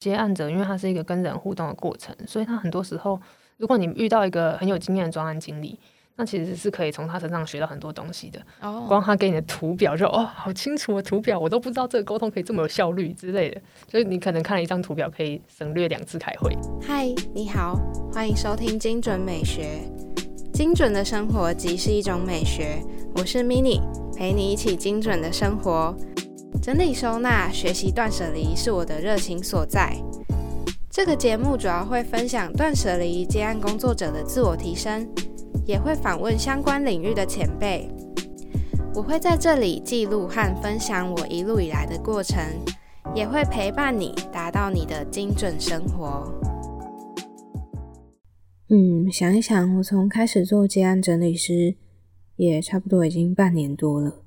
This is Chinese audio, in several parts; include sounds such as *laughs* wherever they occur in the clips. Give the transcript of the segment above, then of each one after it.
接案者，因为它是一个跟人互动的过程，所以他很多时候，如果你遇到一个很有经验的专案经理，那其实是可以从他身上学到很多东西的。哦，光他给你的图表就哦，好清楚的图表，我都不知道这个沟通可以这么有效率之类的。所以你可能看了一张图表，可以省略两次开会。嗨，你好，欢迎收听精准美学。精准的生活即是一种美学。我是 Mini，陪你一起精准的生活。整理收纳、学习断舍离是我的热情所在。这个节目主要会分享断舍离接案工作者的自我提升，也会访问相关领域的前辈。我会在这里记录和分享我一路以来的过程，也会陪伴你达到你的精准生活。嗯，想一想，我从开始做接案整理师，也差不多已经半年多了。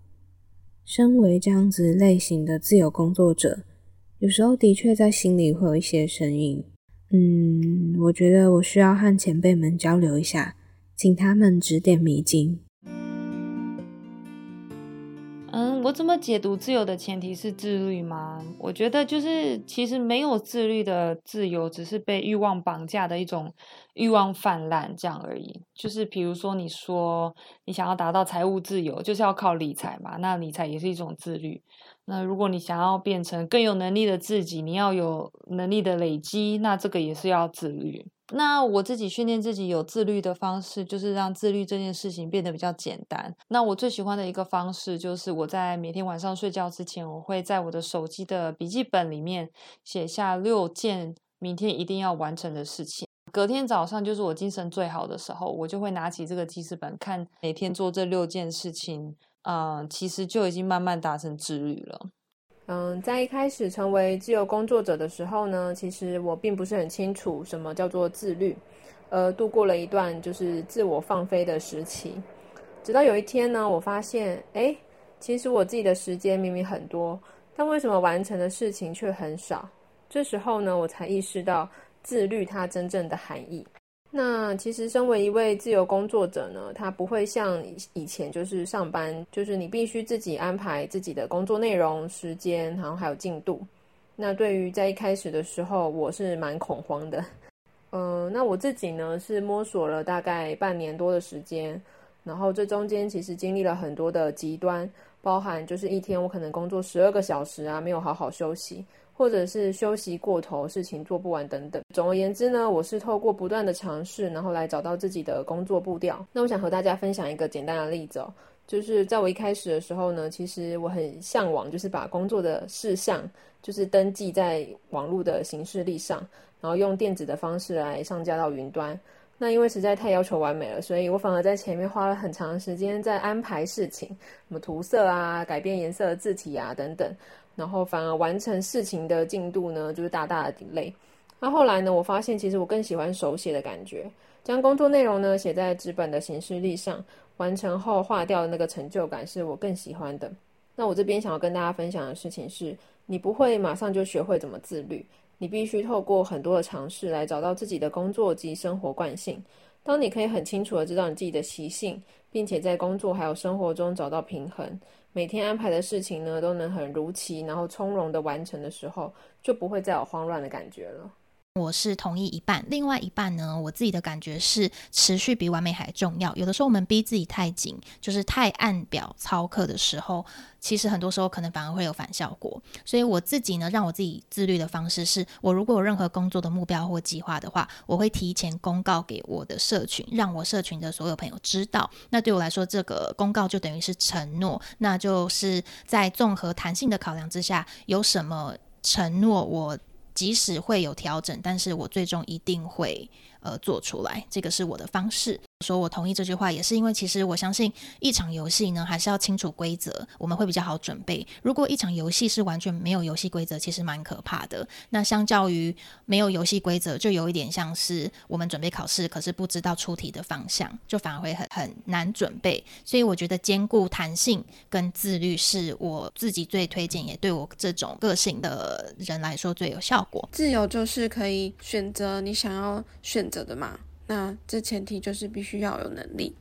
身为这样子类型的自由工作者，有时候的确在心里会有一些声音。嗯，我觉得我需要和前辈们交流一下，请他们指点迷津。嗯，我怎么解读自由的前提是自律吗？我觉得就是其实没有自律的自由，只是被欲望绑架的一种欲望泛滥这样而已。就是比如说，你说你想要达到财务自由，就是要靠理财嘛，那理财也是一种自律。那如果你想要变成更有能力的自己，你要有能力的累积，那这个也是要自律。那我自己训练自己有自律的方式，就是让自律这件事情变得比较简单。那我最喜欢的一个方式，就是我在每天晚上睡觉之前，我会在我的手机的笔记本里面写下六件明天一定要完成的事情。隔天早上就是我精神最好的时候，我就会拿起这个记事本，看每天做这六件事情，嗯，其实就已经慢慢达成自律了。嗯，在一开始成为自由工作者的时候呢，其实我并不是很清楚什么叫做自律，呃，度过了一段就是自我放飞的时期。直到有一天呢，我发现，哎，其实我自己的时间明明很多，但为什么完成的事情却很少？这时候呢，我才意识到自律它真正的含义。那其实，身为一位自由工作者呢，他不会像以前就是上班，就是你必须自己安排自己的工作内容、时间，然后还有进度。那对于在一开始的时候，我是蛮恐慌的。嗯，那我自己呢是摸索了大概半年多的时间，然后这中间其实经历了很多的极端，包含就是一天我可能工作十二个小时啊，没有好好休息。或者是休息过头，事情做不完等等。总而言之呢，我是透过不断的尝试，然后来找到自己的工作步调。那我想和大家分享一个简单的例子哦，就是在我一开始的时候呢，其实我很向往，就是把工作的事项就是登记在网络的形式力上，然后用电子的方式来上架到云端。那因为实在太要求完美了，所以我反而在前面花了很长时间在安排事情，什么涂色啊、改变颜色的字体啊等等。然后反而完成事情的进度呢，就是大大的 delay。那后来呢，我发现其实我更喜欢手写的感觉，将工作内容呢写在纸本的形式力上，完成后划掉的那个成就感是我更喜欢的。那我这边想要跟大家分享的事情是，你不会马上就学会怎么自律，你必须透过很多的尝试来找到自己的工作及生活惯性。当你可以很清楚的知道你自己的习性，并且在工作还有生活中找到平衡。每天安排的事情呢，都能很如期，然后从容的完成的时候，就不会再有慌乱的感觉了。我是同意一半，另外一半呢，我自己的感觉是持续比完美还重要。有的时候我们逼自己太紧，就是太按表操课的时候，其实很多时候可能反而会有反效果。所以我自己呢，让我自己自律的方式是，我如果有任何工作的目标或计划的话，我会提前公告给我的社群，让我社群的所有朋友知道。那对我来说，这个公告就等于是承诺，那就是在综合弹性的考量之下，有什么承诺我。即使会有调整，但是我最终一定会呃做出来，这个是我的方式。说我同意这句话，也是因为其实我相信一场游戏呢，还是要清楚规则，我们会比较好准备。如果一场游戏是完全没有游戏规则，其实蛮可怕的。那相较于没有游戏规则，就有一点像是我们准备考试，可是不知道出题的方向，就反而会很很难准备。所以我觉得兼顾弹性跟自律是我自己最推荐，也对我这种个性的人来说最有效果。自由就是可以选择你想要选择的嘛。那这前提就是必须要有能力。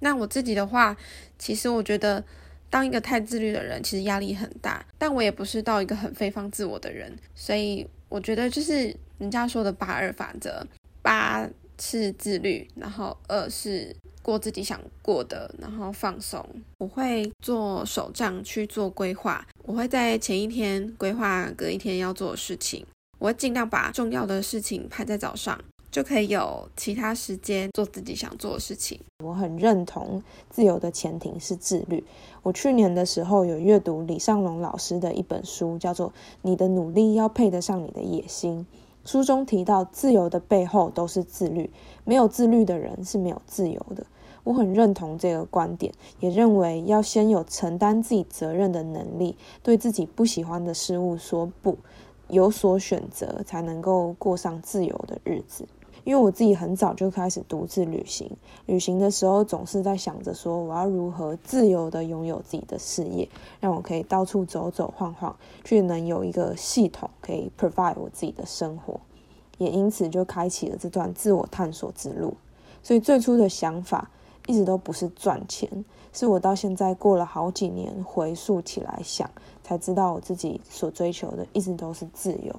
那我自己的话，其实我觉得当一个太自律的人，其实压力很大。但我也不是到一个很非放自我的人，所以。我觉得就是人家说的八二法则，八是自律，然后二是过自己想过的，然后放松。我会做手账去做规划，我会在前一天规划隔一天要做的事情，我会尽量把重要的事情排在早上。就可以有其他时间做自己想做的事情。我很认同自由的前提是自律。我去年的时候有阅读李尚龙老师的一本书，叫做《你的努力要配得上你的野心》。书中提到，自由的背后都是自律，没有自律的人是没有自由的。我很认同这个观点，也认为要先有承担自己责任的能力，对自己不喜欢的事物说不，有所选择，才能够过上自由的日子。因为我自己很早就开始独自旅行，旅行的时候总是在想着说我要如何自由的拥有自己的事业，让我可以到处走走晃晃，却能有一个系统可以 provide 我自己的生活，也因此就开启了这段自我探索之路。所以最初的想法一直都不是赚钱，是我到现在过了好几年回溯起来想，才知道我自己所追求的一直都是自由。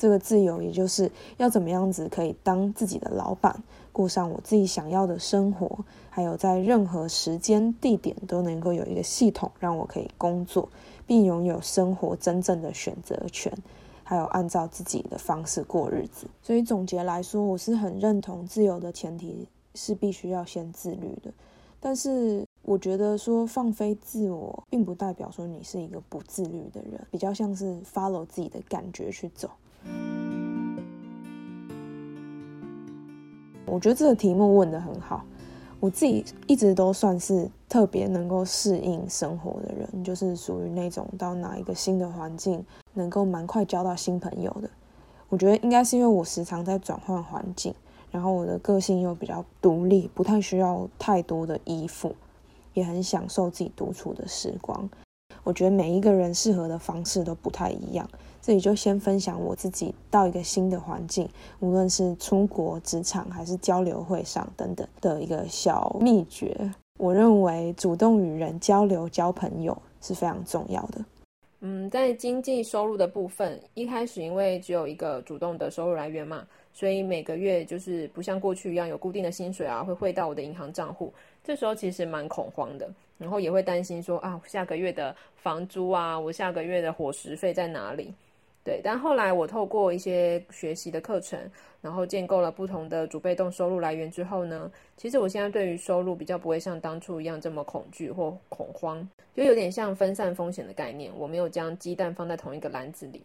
这个自由，也就是要怎么样子可以当自己的老板，过上我自己想要的生活，还有在任何时间地点都能够有一个系统让我可以工作，并拥有生活真正的选择权，还有按照自己的方式过日子。所以总结来说，我是很认同自由的前提是必须要先自律的。但是我觉得说放飞自我，并不代表说你是一个不自律的人，比较像是 follow 自己的感觉去走。我觉得这个题目问的很好，我自己一直都算是特别能够适应生活的人，就是属于那种到哪一个新的环境能够蛮快交到新朋友的。我觉得应该是因为我时常在转换环境，然后我的个性又比较独立，不太需要太多的依附，也很享受自己独处的时光。我觉得每一个人适合的方式都不太一样。这里就先分享我自己到一个新的环境，无论是出国、职场还是交流会上等等的一个小秘诀。我认为主动与人交流、交朋友是非常重要的。嗯，在经济收入的部分，一开始因为只有一个主动的收入来源嘛，所以每个月就是不像过去一样有固定的薪水啊，会汇到我的银行账户。这时候其实蛮恐慌的，然后也会担心说啊，下个月的房租啊，我下个月的伙食费在哪里？对，但后来我透过一些学习的课程，然后建构了不同的主被动收入来源之后呢，其实我现在对于收入比较不会像当初一样这么恐惧或恐慌，就有点像分散风险的概念，我没有将鸡蛋放在同一个篮子里。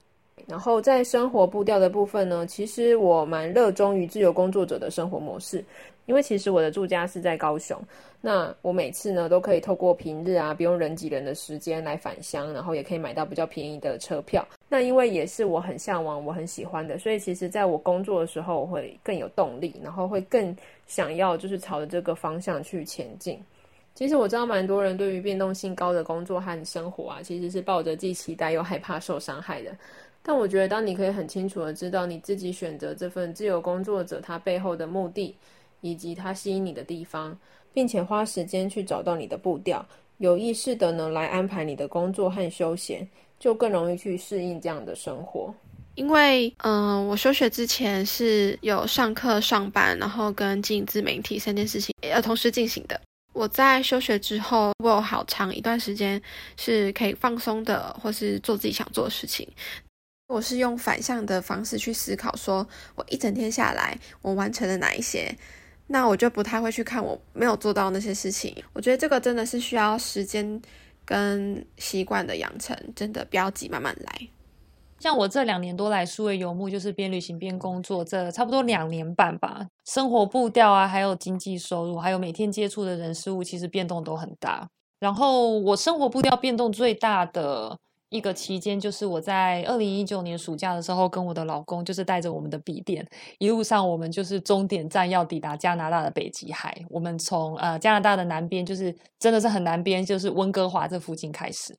然后在生活步调的部分呢，其实我蛮热衷于自由工作者的生活模式，因为其实我的住家是在高雄，那我每次呢都可以透过平日啊不用人挤人的时间来返乡，然后也可以买到比较便宜的车票。那因为也是我很向往、我很喜欢的，所以其实在我工作的时候，我会更有动力，然后会更想要就是朝着这个方向去前进。其实我知道蛮多人对于变动性高的工作和生活啊，其实是抱着既期待又害怕受伤害的。但我觉得，当你可以很清楚的知道你自己选择这份自由工作者他背后的目的，以及他吸引你的地方，并且花时间去找到你的步调，有意识的呢来安排你的工作和休闲，就更容易去适应这样的生活。因为，嗯，我休学之前是有上课、上班，然后跟经营自媒体三件事情要同时进行的。我在休学之后，我有好长一段时间是可以放松的，或是做自己想做的事情。我是用反向的方式去思考，说我一整天下来，我完成了哪一些，那我就不太会去看我没有做到那些事情。我觉得这个真的是需要时间跟习惯的养成，真的不要急，慢慢来。像我这两年多来数位游牧，就是边旅行边工作，这差不多两年半吧。生活步调啊，还有经济收入，还有每天接触的人事物，其实变动都很大。然后我生活步调变动最大的。一个期间，就是我在二零一九年暑假的时候，跟我的老公就是带着我们的笔电，一路上我们就是终点站要抵达加拿大的北极海。我们从呃加拿大的南边，就是真的是很南边，就是温哥华这附近开始。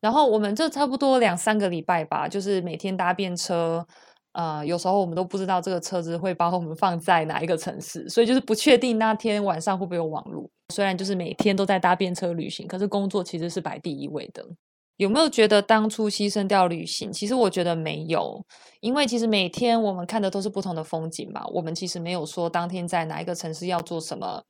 然后我们这差不多两三个礼拜吧，就是每天搭便车，呃，有时候我们都不知道这个车子会把我们放在哪一个城市，所以就是不确定那天晚上会不会有网络。虽然就是每天都在搭便车旅行，可是工作其实是摆第一位的。有没有觉得当初牺牲掉旅行？其实我觉得没有，因为其实每天我们看的都是不同的风景嘛。我们其实没有说当天在哪一个城市要做什么，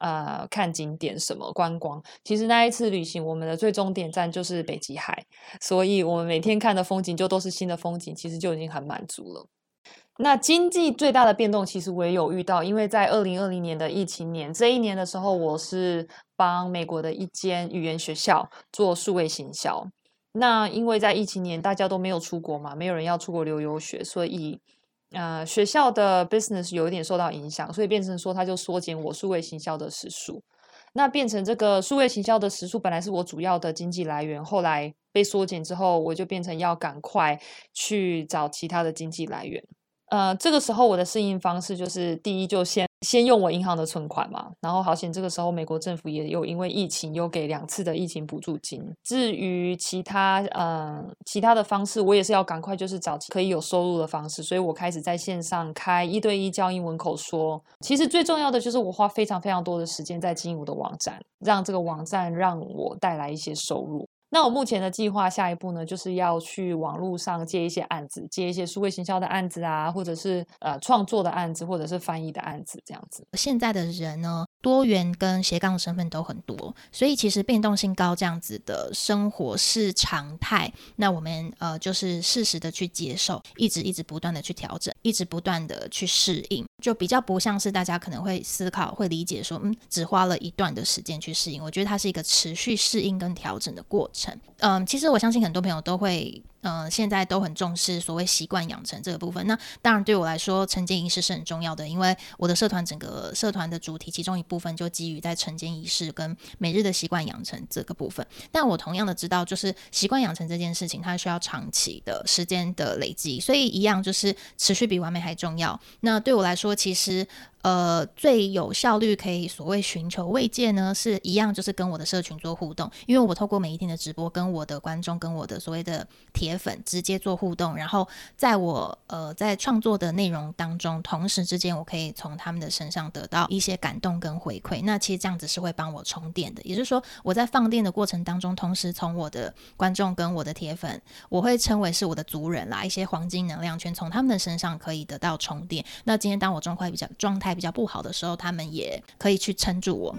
呃，看景点什么观光。其实那一次旅行，我们的最终点站就是北极海，所以我们每天看的风景就都是新的风景，其实就已经很满足了。那经济最大的变动，其实我也有遇到，因为在二零二零年的疫情年这一年的时候，我是。帮美国的一间语言学校做数位行销。那因为在疫情年，大家都没有出国嘛，没有人要出国留游学，所以呃学校的 business 有一点受到影响，所以变成说他就缩减我数位行销的时数。那变成这个数位行销的时数本来是我主要的经济来源，后来被缩减之后，我就变成要赶快去找其他的经济来源。呃，这个时候我的适应方式就是第一就先。先用我银行的存款嘛，然后好险，这个时候美国政府也有因为疫情有给两次的疫情补助金。至于其他呃其他的方式，我也是要赶快就是找可以有收入的方式，所以我开始在线上开一对一教英文口说。其实最重要的就是我花非常非常多的时间在经营我的网站，让这个网站让我带来一些收入。那我目前的计划，下一步呢，就是要去网络上接一些案子，接一些数位行销的案子啊，或者是呃创作的案子，或者是翻译的案子，这样子。现在的人呢，多元跟斜杠的身份都很多，所以其实变动性高这样子的生活是常态。那我们呃就是适时的去接受，一直一直不断的去调整，一直不断的去适应，就比较不像是大家可能会思考、会理解说，嗯，只花了一段的时间去适应。我觉得它是一个持续适应跟调整的过程。嗯，其实我相信很多朋友都会。呃，现在都很重视所谓习惯养成这个部分。那当然对我来说，晨间仪式是很重要的，因为我的社团整个社团的主题其中一部分就基于在晨间仪式跟每日的习惯养成这个部分。但我同样的知道，就是习惯养成这件事情，它需要长期的时间的累积，所以一样就是持续比完美还重要。那对我来说，其实。呃，最有效率可以所谓寻求慰藉呢，是一样，就是跟我的社群做互动，因为我透过每一天的直播，跟我的观众，跟我的所谓的铁粉直接做互动，然后在我呃在创作的内容当中，同时之间我可以从他们的身上得到一些感动跟回馈，那其实这样子是会帮我充电的，也就是说我在放电的过程当中，同时从我的观众跟我的铁粉，我会称为是我的族人啦，一些黄金能量圈从他们的身上可以得到充电。那今天当我状况比较状态。比较不好的时候，他们也可以去撑住我。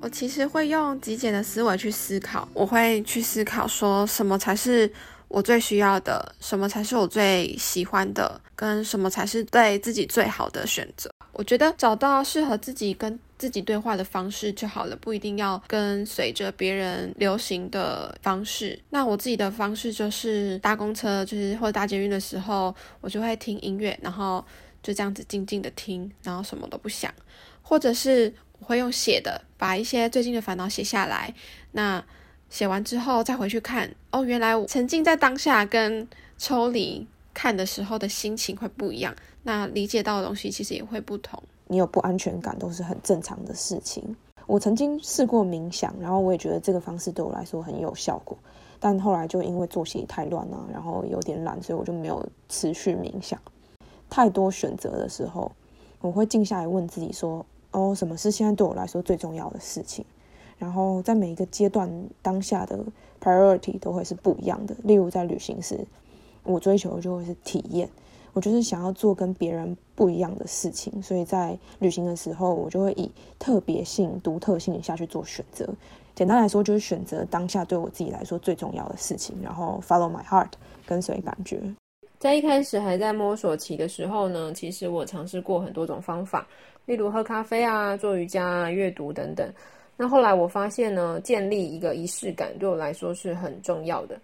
我其实会用极简的思维去思考，我会去思考说什么才是我最需要的，什么才是我最喜欢的，跟什么才是对自己最好的选择。我觉得找到适合自己跟自己对话的方式就好了，不一定要跟随着别人流行的方式。那我自己的方式就是搭公车，就是或者搭捷运的时候，我就会听音乐，然后就这样子静静的听，然后什么都不想。或者是我会用写的，把一些最近的烦恼写下来。那写完之后再回去看，哦，原来我沉浸在当下跟抽离看的时候的心情会不一样。那理解到的东西其实也会不同。你有不安全感都是很正常的事情。我曾经试过冥想，然后我也觉得这个方式对我来说很有效果。但后来就因为作息太乱了，然后有点懒，所以我就没有持续冥想。太多选择的时候，我会静下来问自己说：“哦，什么是现在对我来说最重要的事情？”然后在每一个阶段当下的 priority 都会是不一样的。例如在旅行时，我追求的就会是体验。我就是想要做跟别人不一样的事情，所以在旅行的时候，我就会以特别性、独特性下去做选择。简单来说，就是选择当下对我自己来说最重要的事情，然后 follow my heart，跟随感觉。在一开始还在摸索期的时候呢，其实我尝试过很多种方法，例如喝咖啡啊、做瑜伽、啊、阅读等等。那后来我发现呢，建立一个仪式感对我来说是很重要的，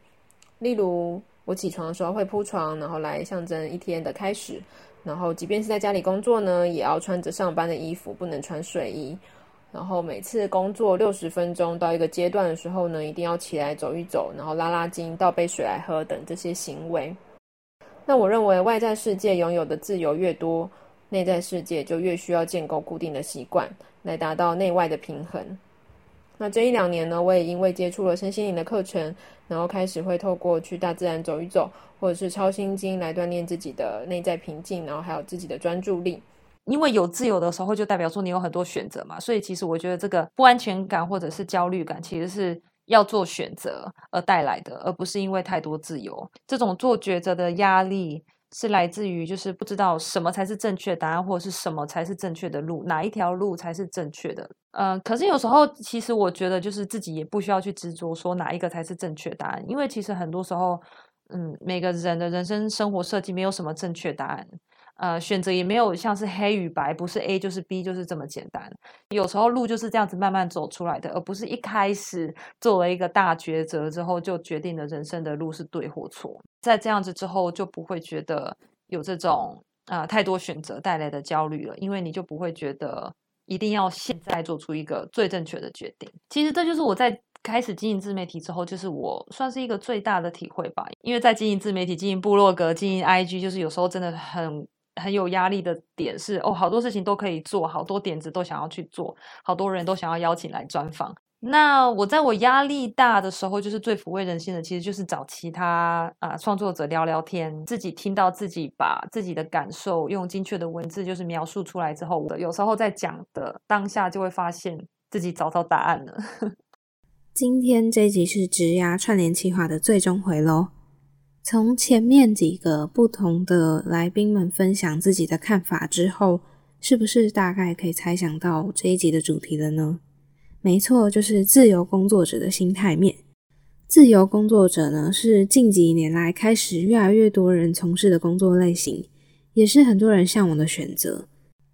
例如。我起床的时候会铺床，然后来象征一天的开始。然后，即便是在家里工作呢，也要穿着上班的衣服，不能穿睡衣。然后，每次工作六十分钟到一个阶段的时候呢，一定要起来走一走，然后拉拉筋，倒杯水来喝等这些行为。那我认为，外在世界拥有的自由越多，内在世界就越需要建构固定的习惯，来达到内外的平衡。那这一两年呢，我也因为接触了身心灵的课程，然后开始会透过去大自然走一走，或者是抄心经来锻炼自己的内在平静，然后还有自己的专注力。因为有自由的时候，就代表说你有很多选择嘛。所以其实我觉得这个不安全感或者是焦虑感，其实是要做选择而带来的，而不是因为太多自由。这种做抉择的压力是来自于就是不知道什么才是正确答案，或者是什么才是正确的路，哪一条路才是正确的。嗯，可是有时候其实我觉得就是自己也不需要去执着说哪一个才是正确答案，因为其实很多时候，嗯，每个人的人生生活设计没有什么正确答案。呃，选择也没有像是黑与白，不是 A 就是 B，就是这么简单。有时候路就是这样子慢慢走出来的，而不是一开始做了一个大抉择之后就决定了人生的路是对或错。在这样子之后，就不会觉得有这种呃太多选择带来的焦虑了，因为你就不会觉得一定要现在做出一个最正确的决定。其实这就是我在开始经营自媒体之后，就是我算是一个最大的体会吧。因为在经营自媒体、经营部落格、经营 IG，就是有时候真的很。很有压力的点是哦，好多事情都可以做，好多点子都想要去做，好多人都想要邀请来专访。那我在我压力大的时候，就是最抚慰人心的，其实就是找其他啊创作者聊聊天，自己听到自己把自己的感受用精确的文字就是描述出来之后，有时候在讲的当下就会发现自己找到答案了。*laughs* 今天这集是直压串联企划的最终回喽。从前面几个不同的来宾们分享自己的看法之后，是不是大概可以猜想到这一集的主题了呢？没错，就是自由工作者的心态面。自由工作者呢，是近几年来开始越来越多人从事的工作类型，也是很多人向往的选择。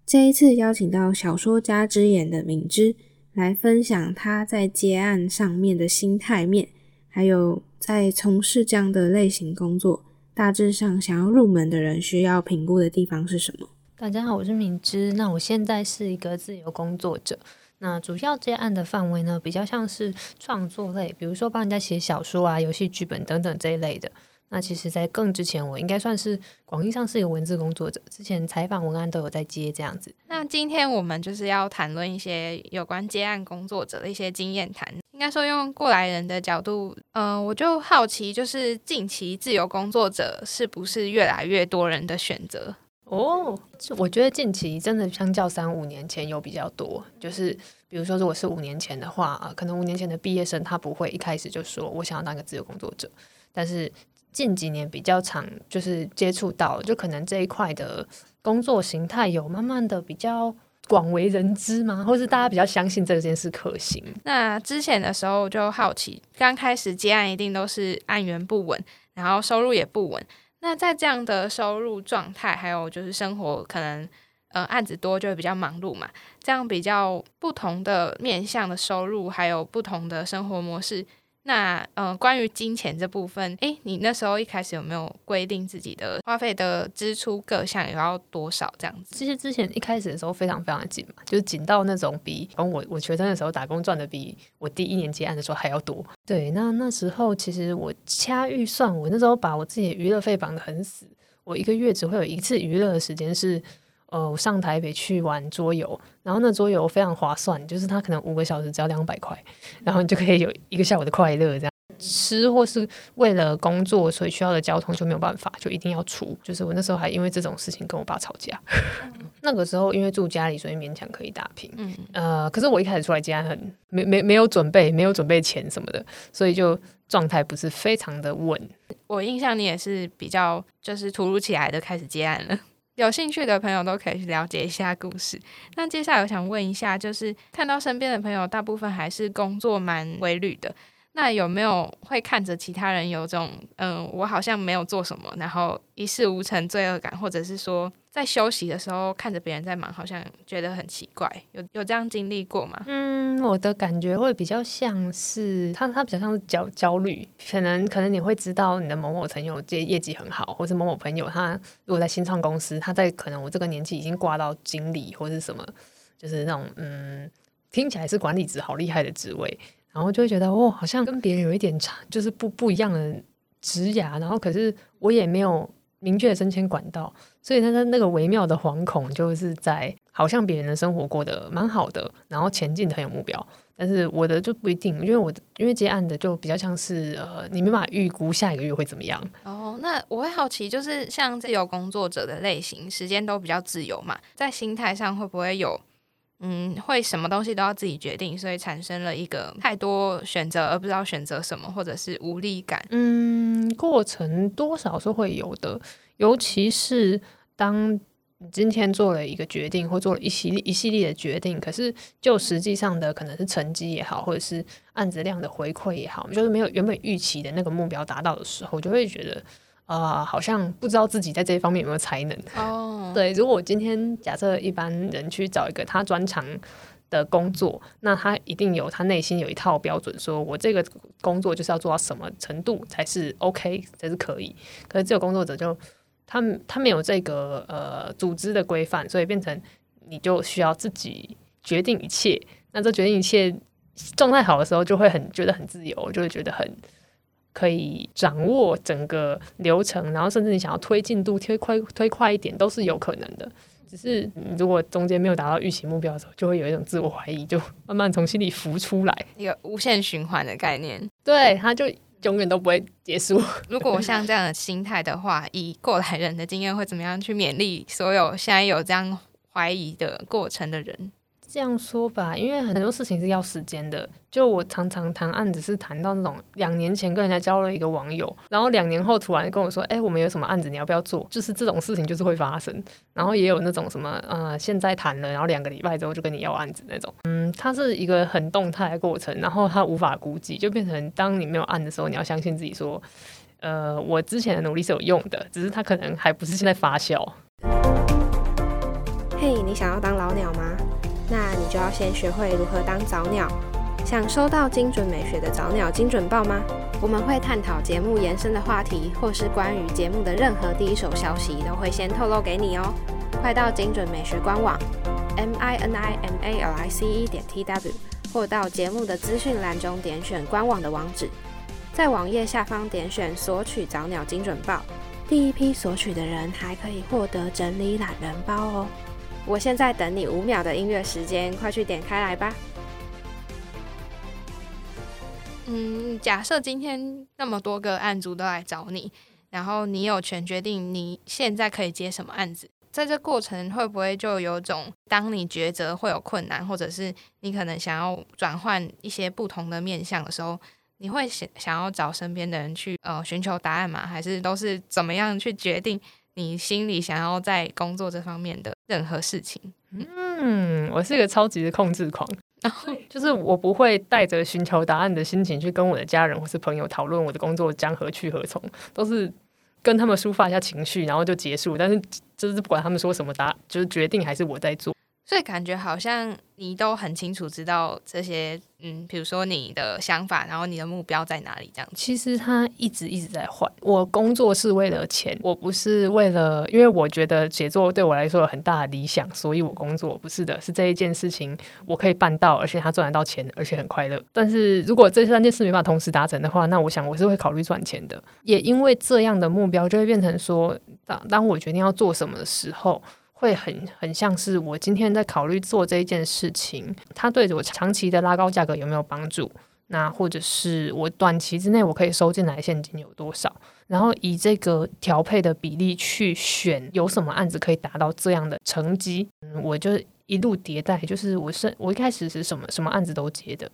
这一次邀请到小说家之眼的敏之来分享他在接案上面的心态面，还有。在从事这样的类型工作，大致上想要入门的人需要评估的地方是什么？大家好，我是明之。那我现在是一个自由工作者。那主要接案的范围呢，比较像是创作类，比如说帮人家写小说啊、游戏剧本等等这一类的。那其实，在更之前，我应该算是广义上是一个文字工作者。之前采访文案都有在接这样子。那今天我们就是要谈论一些有关接案工作者的一些经验谈。应该说，用过来人的角度，嗯，我就好奇，就是近期自由工作者是不是越来越多人的选择？哦，我觉得近期真的相较三五年前有比较多。就是比如说，如果是五年前的话啊，可能五年前的毕业生他不会一开始就说我想要当个自由工作者，但是。近几年比较常就是接触到，就可能这一块的工作形态有慢慢的比较广为人知吗？或是大家比较相信这件事可行？那之前的时候就好奇，刚开始接案一定都是案源不稳，然后收入也不稳。那在这样的收入状态，还有就是生活可能呃案子多就会比较忙碌嘛，这样比较不同的面向的收入，还有不同的生活模式。那嗯，关于金钱这部分，诶，你那时候一开始有没有规定自己的花费的支出各项有要多少这样子？其实之前一开始的时候非常非常紧嘛，就是紧到那种比，然我我学生的时候打工赚的比我第一年接案的时候还要多。对，那那时候其实我掐预算，我那时候把我自己的娱乐费绑得很死，我一个月只会有一次娱乐的时间是。呃，我上台北去玩桌游，然后那桌游非常划算，就是它可能五个小时只要两百块，然后你就可以有一个下午的快乐。这样吃或是为了工作所以需要的交通就没有办法，就一定要出。就是我那时候还因为这种事情跟我爸吵架。*laughs* 那个时候因为住家里，所以勉强可以打拼。嗯，呃，可是我一开始出来接案很没没没有准备，没有准备钱什么的，所以就状态不是非常的稳。我印象你也是比较就是突如其来的开始接案了。有兴趣的朋友都可以去了解一下故事。那接下来我想问一下，就是看到身边的朋友大部分还是工作蛮规律的。那有没有会看着其他人有种嗯，我好像没有做什么，然后一事无成罪恶感，或者是说在休息的时候看着别人在忙，好像觉得很奇怪，有有这样经历过吗？嗯，我的感觉会比较像是他，他比较像是焦焦虑，可能可能你会知道你的某某朋友这业绩很好，或者某某朋友他如果在新创公司，他在可能我这个年纪已经挂到经理或者是什么，就是那种嗯，听起来是管理职好厉害的职位。然后就会觉得哦，好像跟别人有一点差，就是不不一样的职涯。然后可是我也没有明确的升迁管道，所以他的那个微妙的惶恐，就是在好像别人的生活过得蛮好的，然后前进很有目标，但是我的就不一定，因为我因为接案的就比较像是呃，你没办法预估下一个月会怎么样。哦，那我会好奇，就是像自由工作者的类型，时间都比较自由嘛，在心态上会不会有，嗯，会什么东西都要自己决定，所以产生了一个太多选择而不知道选择什么，或者是无力感？嗯，过程多少是会有的，尤其是当。你今天做了一个决定，或做了一系列一系列的决定，可是就实际上的可能是成绩也好，或者是案子量的回馈也好，就是没有原本预期的那个目标达到的时候，就会觉得啊，好像不知道自己在这一方面有没有才能。哦，*laughs* 对，如果我今天假设一般人去找一个他专长的工作，那他一定有他内心有一套标准，说我这个工作就是要做到什么程度才是 OK，才是可以。可是这个工作者就。他他没有这个呃组织的规范，所以变成你就需要自己决定一切。那这决定一切状态好的时候，就会很觉得很自由，就会觉得很可以掌握整个流程，然后甚至你想要推进度推快推快一点都是有可能的。只是如果中间没有达到预期目标的时候，就会有一种自我怀疑，就慢慢从心里浮出来，一个无限循环的概念。对，他就。永远都不会结束。如果像这样的心态的话，以过来人的经验，会怎么样去勉励所有现在有这样怀疑的过程的人？这样说吧，因为很多事情是要时间的。就我常常谈案子，是谈到那种两年前跟人家交了一个网友，然后两年后突然跟我说：“哎，我们有什么案子，你要不要做？”就是这种事情就是会发生。然后也有那种什么呃，现在谈了，然后两个礼拜之后就跟你要案子那种。嗯，它是一个很动态的过程，然后它无法估计，就变成当你没有案的时候，你要相信自己说：“呃，我之前的努力是有用的，只是它可能还不是现在发酵。”嘿，你想要当老鸟吗？那你就要先学会如何当早鸟。想收到精准美学的早鸟精准报吗？我们会探讨节目延伸的话题，或是关于节目的任何第一手消息，都会先透露给你哦。快到精准美学官网 m i n i m a l i c e 点 t w，或到节目的资讯栏中点选官网的网址，在网页下方点选索取早鸟精准报。第一批索取的人还可以获得整理懒人包哦。我现在等你五秒的音乐时间，快去点开来吧。嗯，假设今天那么多个案主都来找你，然后你有权决定你现在可以接什么案子，在这过程会不会就有种，当你抉择会有困难，或者是你可能想要转换一些不同的面向的时候，你会想想要找身边的人去呃寻求答案吗？还是都是怎么样去决定？你心里想要在工作这方面的任何事情，嗯，我是一个超级的控制狂，*laughs* 然后就是我不会带着寻求答案的心情去跟我的家人或是朋友讨论我的工作将何去何从，都是跟他们抒发一下情绪，然后就结束。但是就是不管他们说什么答，就是决定还是我在做，所以感觉好像你都很清楚知道这些。嗯，比如说你的想法，然后你的目标在哪里？这样，其实他一直一直在换。我工作是为了钱，我不是为了，因为我觉得写作对我来说有很大的理想，所以我工作不是的，是这一件事情我可以办到，而且他赚得到钱，而且很快乐。但是如果这三件事没法同时达成的话，那我想我是会考虑赚钱的。也因为这样的目标，就会变成说，当当我决定要做什么的时候。会很很像是我今天在考虑做这一件事情，它对我长期的拉高价格有没有帮助？那或者是我短期之内我可以收进来现金有多少？然后以这个调配的比例去选有什么案子可以达到这样的成绩？嗯，我就一路迭代，就是我是我一开始是什么什么案子都接的，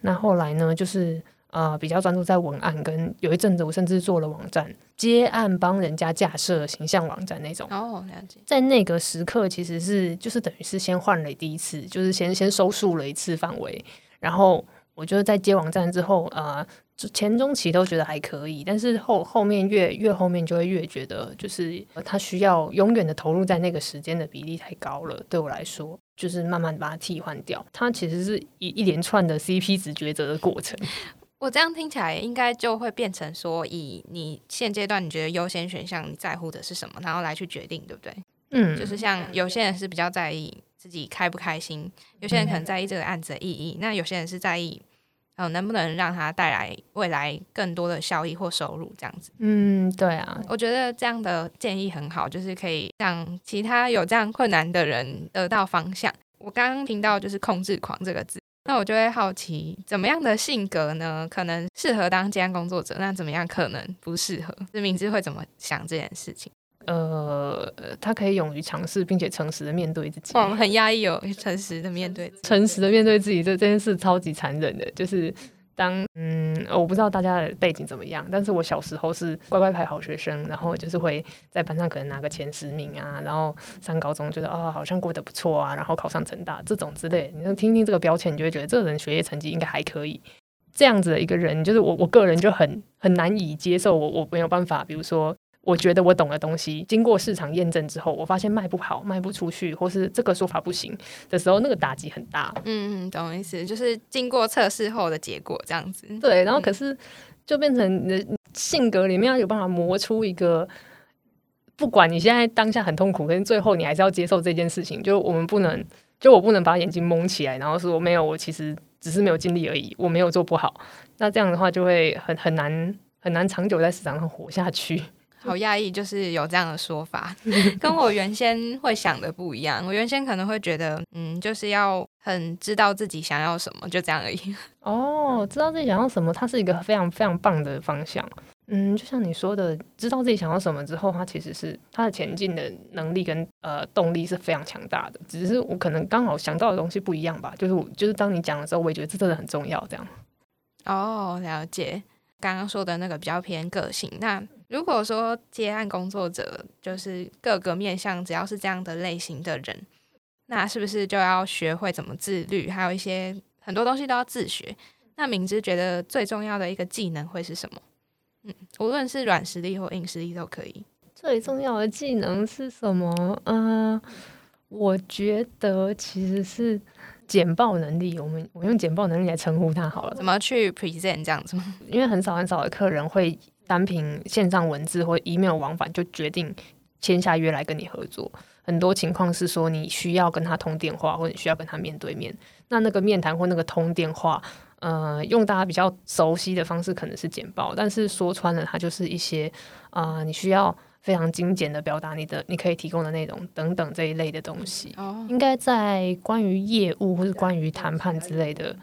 那后来呢，就是。呃，比较专注在文案，跟有一阵子我甚至做了网站接案，帮人家架设形象网站那种。哦，了解。在那个时刻，其实是就是等于是先换了第一次，就是先先收束了一次范围，然后我觉得在接网站之后，呃，前中期都觉得还可以，但是后后面越越后面就会越觉得，就是他需要永远的投入在那个时间的比例太高了，对我来说，就是慢慢把它替换掉。它其实是一一连串的 CP 值抉择的过程。*laughs* 我这样听起来，应该就会变成说，以你现阶段你觉得优先选项，你在乎的是什么，然后来去决定，对不对？嗯，就是像有些人是比较在意自己开不开心，有些人可能在意这个案子的意义，那有些人是在意，嗯，能不能让他带来未来更多的效益或收入，这样子。嗯，对啊，我觉得这样的建议很好，就是可以让其他有这样困难的人得到方向。我刚刚听到就是控制狂这个字。那我就会好奇，怎么样的性格呢？可能适合当接案工作者，那怎么样可能不适合？是明智会怎么想这件事情？呃，他可以勇于尝试，并且诚实的面对自己。哇，很压抑哦，诚实的面对，诚实的面对自己，这这件事超级残忍的。就是当嗯，我不知道大家的背景怎么样，但是我小时候是乖乖牌好学生，然后就是会在班上可能拿个前十名啊，然后上高中觉得啊好像过得不错啊，然后考上成大这种之类。你就听听这个标签，你就会觉得这个人学业成绩应该还可以。这样子的一个人，就是我我个人就很很难以接受，我我没有办法，比如说。我觉得我懂的东西，经过市场验证之后，我发现卖不好，卖不出去，或是这个说法不行的时候，那个打击很大。嗯嗯，懂意思，就是经过测试后的结果这样子。对，然后可是就变成你的性格里面要有办法磨出一个，不管你现在当下很痛苦，可是最后你还是要接受这件事情。就我们不能，就我不能把眼睛蒙起来，然后说没有，我其实只是没有尽力而已，我没有做不好。那这样的话就会很很难很难长久在市场上活下去。好讶异，就是有这样的说法，*laughs* 跟我原先会想的不一样。我原先可能会觉得，嗯，就是要很知道自己想要什么，就这样而已。*laughs* 哦，知道自己想要什么，它是一个非常非常棒的方向。嗯，就像你说的，知道自己想要什么之后，它其实是它的前进的能力跟呃动力是非常强大的。只是我可能刚好想到的东西不一样吧。就是我就是当你讲的时候，我也觉得这真的很重要。这样。哦，了解。刚刚说的那个比较偏个性，那。如果说接案工作者就是各个面向，只要是这样的类型的人，那是不是就要学会怎么自律？还有一些很多东西都要自学。那明知觉得最重要的一个技能会是什么？嗯，无论是软实力或硬实力都可以。最重要的技能是什么？嗯，我觉得其实是简报能力。我们我用简报能力来称呼它好了。怎么去 present 这样子？因为很少很少的客人会。单凭线上文字或 email 往返就决定签下约来跟你合作，很多情况是说你需要跟他通电话，或者需要跟他面对面。那那个面谈或那个通电话，呃，用大家比较熟悉的方式可能是简报，但是说穿了，它就是一些啊，你需要非常精简的表达你的你可以提供的内容等等这一类的东西。哦，应该在关于业务或是关于谈判之类的。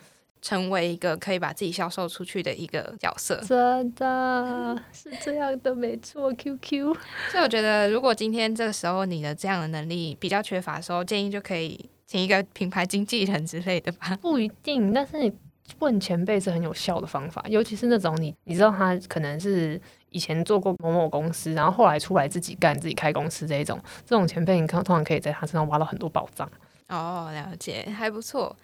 成为一个可以把自己销售出去的一个角色，真的是这样的，没错。Q Q，所以我觉得，如果今天这个时候你的这样的能力比较缺乏的时候，建议就可以请一个品牌经纪人之类的吧。不一定，但是你问前辈是很有效的方法，尤其是那种你你知道他可能是以前做过某某公司，然后后来出来自己干、自己开公司这一种，这种前辈你看通常可以在他身上挖到很多宝藏。哦，了解，还不错。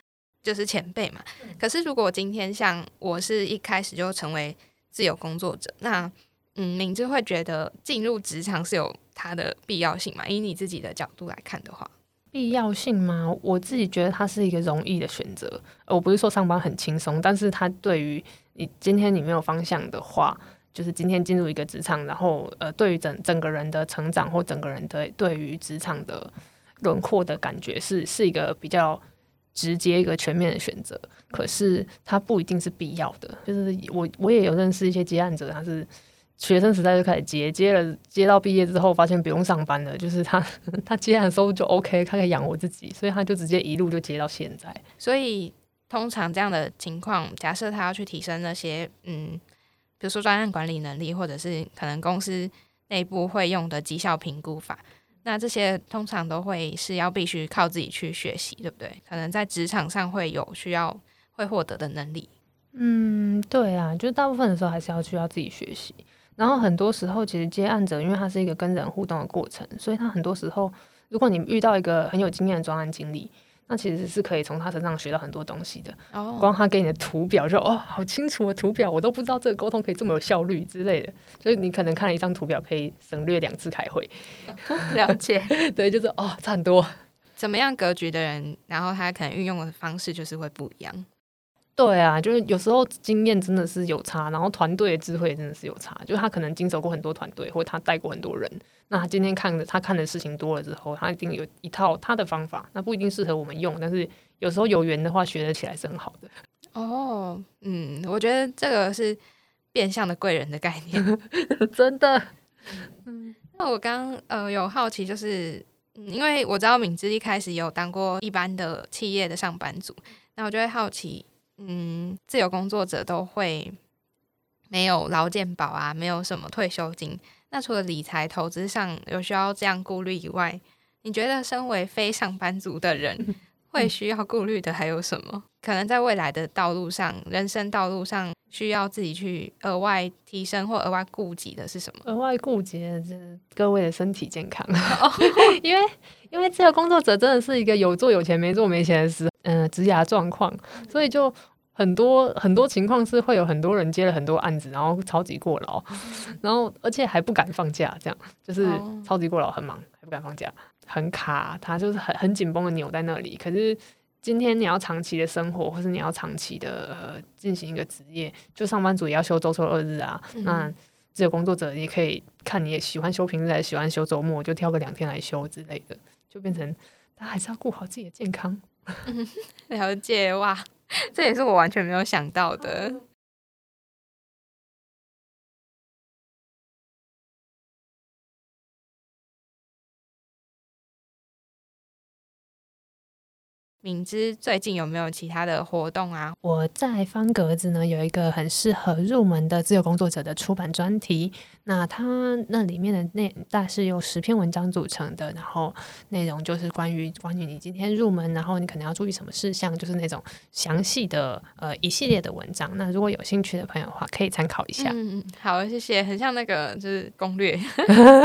就是前辈嘛，可是如果今天像我是一开始就成为自由工作者，那嗯，明智会觉得进入职场是有它的必要性嘛？以你自己的角度来看的话，必要性吗？我自己觉得它是一个容易的选择。我不是说上班很轻松，但是它对于你今天你没有方向的话，就是今天进入一个职场，然后呃，对于整整个人的成长或整个人的对于职场的轮廓的感觉，是是一个比较。直接一个全面的选择，可是它不一定是必要的。就是我我也有认识一些接案者，他是学生时代就开始接，接了接到毕业之后，发现不用上班了，就是他 *laughs* 他接案收入就 OK，他可以养活自己，所以他就直接一路就接到现在。所以通常这样的情况，假设他要去提升那些嗯，比如说专案管理能力，或者是可能公司内部会用的绩效评估法。那这些通常都会是要必须靠自己去学习，对不对？可能在职场上会有需要会获得的能力。嗯，对啊，就大部分的时候还是要需要自己学习。然后很多时候，其实接案者，因为他是一个跟人互动的过程，所以他很多时候，如果你遇到一个很有经验的专案经理。那其实是可以从他身上学到很多东西的。哦，光他给你的图表就哦，好清楚的图表，我都不知道这个沟通可以这么有效率之类的。所以你可能看了一张图表，可以省略两次开会。*laughs* 了解，*laughs* 对，就是哦，差很多。怎么样格局的人，然后他可能运用的方式就是会不一样。对啊，就是有时候经验真的是有差，然后团队的智慧真的是有差。就他可能经手过很多团队，或者他带过很多人，那他今天看的他看的事情多了之后，他一定有一套他的方法，那不一定适合我们用，但是有时候有缘的话，学得起来是很好的。哦，嗯，我觉得这个是变相的贵人的概念，*laughs* 真的。嗯，那我刚呃有好奇，就是因为我知道敏芝一开始有当过一般的企业的上班族。那我就会好奇，嗯，自由工作者都会没有劳健保啊，没有什么退休金。那除了理财投资上有需要这样顾虑以外，你觉得身为非上班族的人 *laughs* 会需要顾虑的还有什么？可能在未来的道路上，人生道路上需要自己去额外提升或额外顾及的是什么？额外顾及的是各位的身体健康，*laughs* *laughs* 因为因为这个工作者真的是一个有做有钱没做没钱的事，嗯，职涯状况，所以就。很多很多情况是会有很多人接了很多案子，然后超级过劳，*laughs* 然后而且还不敢放假，这样就是超级过劳，很忙还不敢放假，很卡，他就是很很紧绷的扭在那里。可是今天你要长期的生活，或是你要长期的进行一个职业，就上班族也要休周休二日啊。那自由工作者也可以看你也喜欢休平日还是喜欢休周末，就挑个两天来休之类的，就变成他还是要顾好自己的健康。*laughs* 了解哇。这也是我完全没有想到的。敏之最近有没有其他的活动啊？我在方格子呢有一个很适合入门的自由工作者的出版专题。那它那里面的内大是由十篇文章组成的，然后内容就是关于关于你今天入门，然后你可能要注意什么事项，就是那种详细的呃一系列的文章。那如果有兴趣的朋友的话，可以参考一下。嗯，好，谢谢。很像那个就是攻略，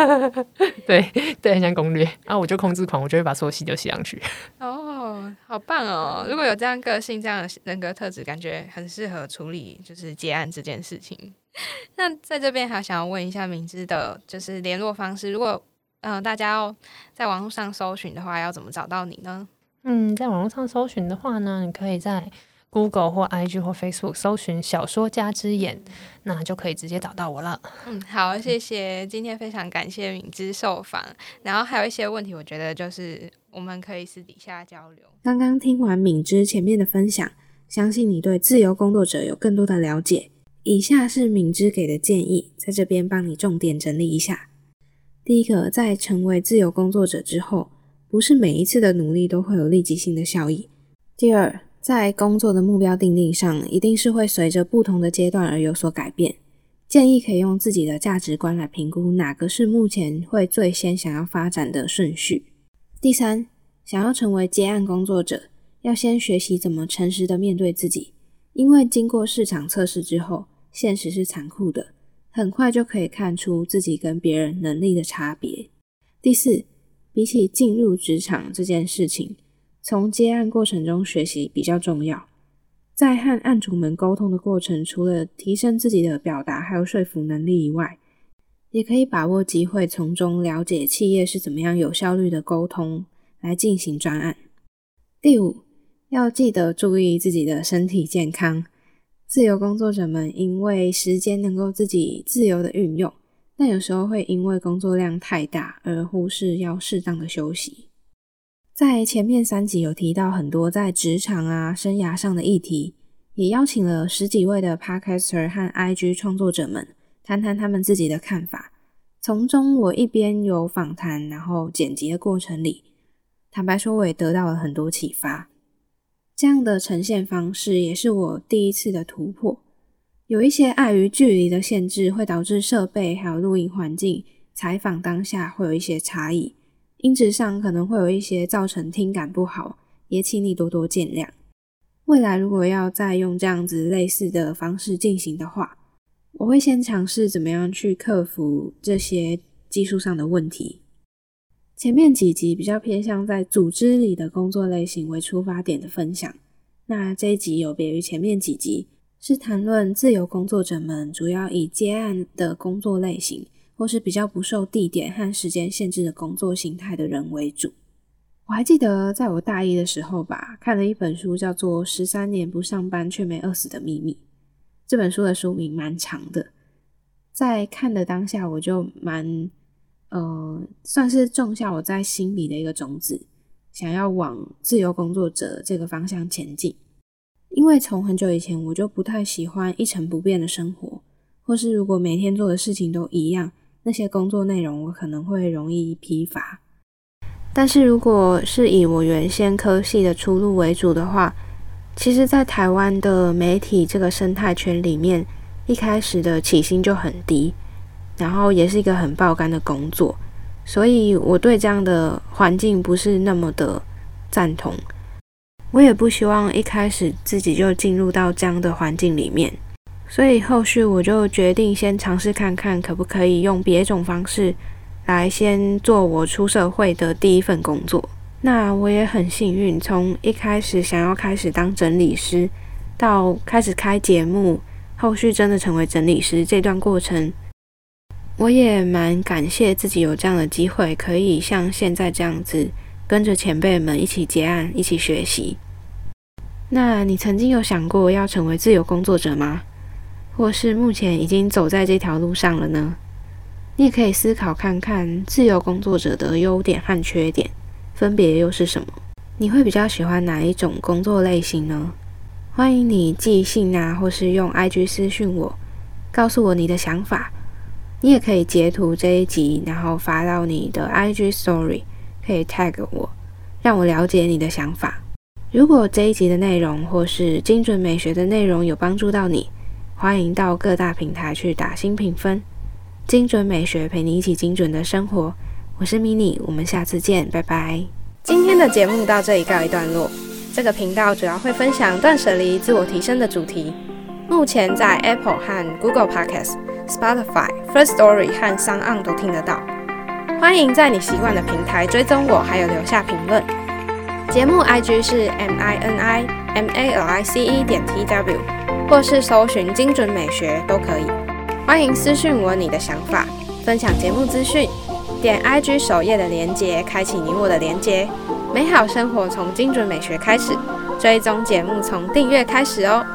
*laughs* 对对，很像攻略。然后我就控制狂，我就会把所有细都写上去。哦，好棒哦！如果有这样个性、这样的人格特质，感觉很适合处理就是结案这件事情。那在这边还想要问一下明知的，就是联络方式。如果嗯大家要在网络上搜寻的话，要怎么找到你呢？嗯，在网络上搜寻的话呢，你可以在 Google 或 IG 或 Facebook 搜寻“小说家之眼”，那就可以直接找到我了。嗯，好，谢谢。今天非常感谢敏之受访，然后还有一些问题，我觉得就是我们可以私底下交流。刚刚听完敏之前面的分享，相信你对自由工作者有更多的了解。以下是敏之给的建议，在这边帮你重点整理一下。第一个，在成为自由工作者之后，不是每一次的努力都会有立即性的效益。第二，在工作的目标定定上，一定是会随着不同的阶段而有所改变。建议可以用自己的价值观来评估哪个是目前会最先想要发展的顺序。第三，想要成为接案工作者，要先学习怎么诚实的面对自己，因为经过市场测试之后。现实是残酷的，很快就可以看出自己跟别人能力的差别。第四，比起进入职场这件事情，从接案过程中学习比较重要。在和案主们沟通的过程，除了提升自己的表达还有说服能力以外，也可以把握机会，从中了解企业是怎么样有效率的沟通来进行专案。第五，要记得注意自己的身体健康。自由工作者们因为时间能够自己自由的运用，但有时候会因为工作量太大而忽视要适当的休息。在前面三集有提到很多在职场啊生涯上的议题，也邀请了十几位的 Podcaster 和 IG 创作者们谈谈他们自己的看法。从中我一边有访谈，然后剪辑的过程里，坦白说我也得到了很多启发。这样的呈现方式也是我第一次的突破。有一些碍于距离的限制，会导致设备还有录音环境、采访当下会有一些差异，音质上可能会有一些造成听感不好，也请你多多见谅。未来如果要再用这样子类似的方式进行的话，我会先尝试怎么样去克服这些技术上的问题。前面几集比较偏向在组织里的工作类型为出发点的分享，那这一集有别于前面几集，是谈论自由工作者们主要以接案的工作类型，或是比较不受地点和时间限制的工作形态的人为主。我还记得在我大一的时候吧，看了一本书叫做《十三年不上班却没饿死的秘密》，这本书的书名蛮长的，在看的当下我就蛮。呃，算是种下我在心里的一个种子，想要往自由工作者这个方向前进。因为从很久以前我就不太喜欢一成不变的生活，或是如果每天做的事情都一样，那些工作内容我可能会容易疲乏。但是如果是以我原先科系的出路为主的话，其实，在台湾的媒体这个生态圈里面，一开始的起薪就很低，然后也是一个很爆肝的工作，所以我对这样的环境不是那么的赞同。我也不希望一开始自己就进入到这样的环境里面，所以后续我就决定先尝试看看，可不可以用别种方式来先做我出社会的第一份工作。那我也很幸运，从一开始想要开始当整理师，到开始开节目，后续真的成为整理师这段过程，我也蛮感谢自己有这样的机会，可以像现在这样子。跟着前辈们一起结案，一起学习。那你曾经有想过要成为自由工作者吗？或是目前已经走在这条路上了呢？你也可以思考看看自由工作者的优点和缺点，分别又是什么？你会比较喜欢哪一种工作类型呢？欢迎你寄信啊，或是用 IG 私讯我，告诉我你的想法。你也可以截图这一集，然后发到你的 IG Story。可以 tag 我，让我了解你的想法。如果这一集的内容或是精准美学的内容有帮助到你，欢迎到各大平台去打新评分。精准美学陪你一起精准的生活，我是 mini，我们下次见，拜拜。今天的节目到这里告一段落。这个频道主要会分享断舍离、自我提升的主题。目前在 Apple 和 Google Podcast、Spotify、First Story 和 Sound 都听得到。欢迎在你习惯的平台追踪我，还有留下评论。节目 IG 是 M I N I M A L I C E 点 T W，或是搜寻精准美学都可以。欢迎私讯我你的想法，分享节目资讯。点 IG 首页的连接，开启你我的连接。美好生活从精准美学开始，追踪节目从订阅开始哦。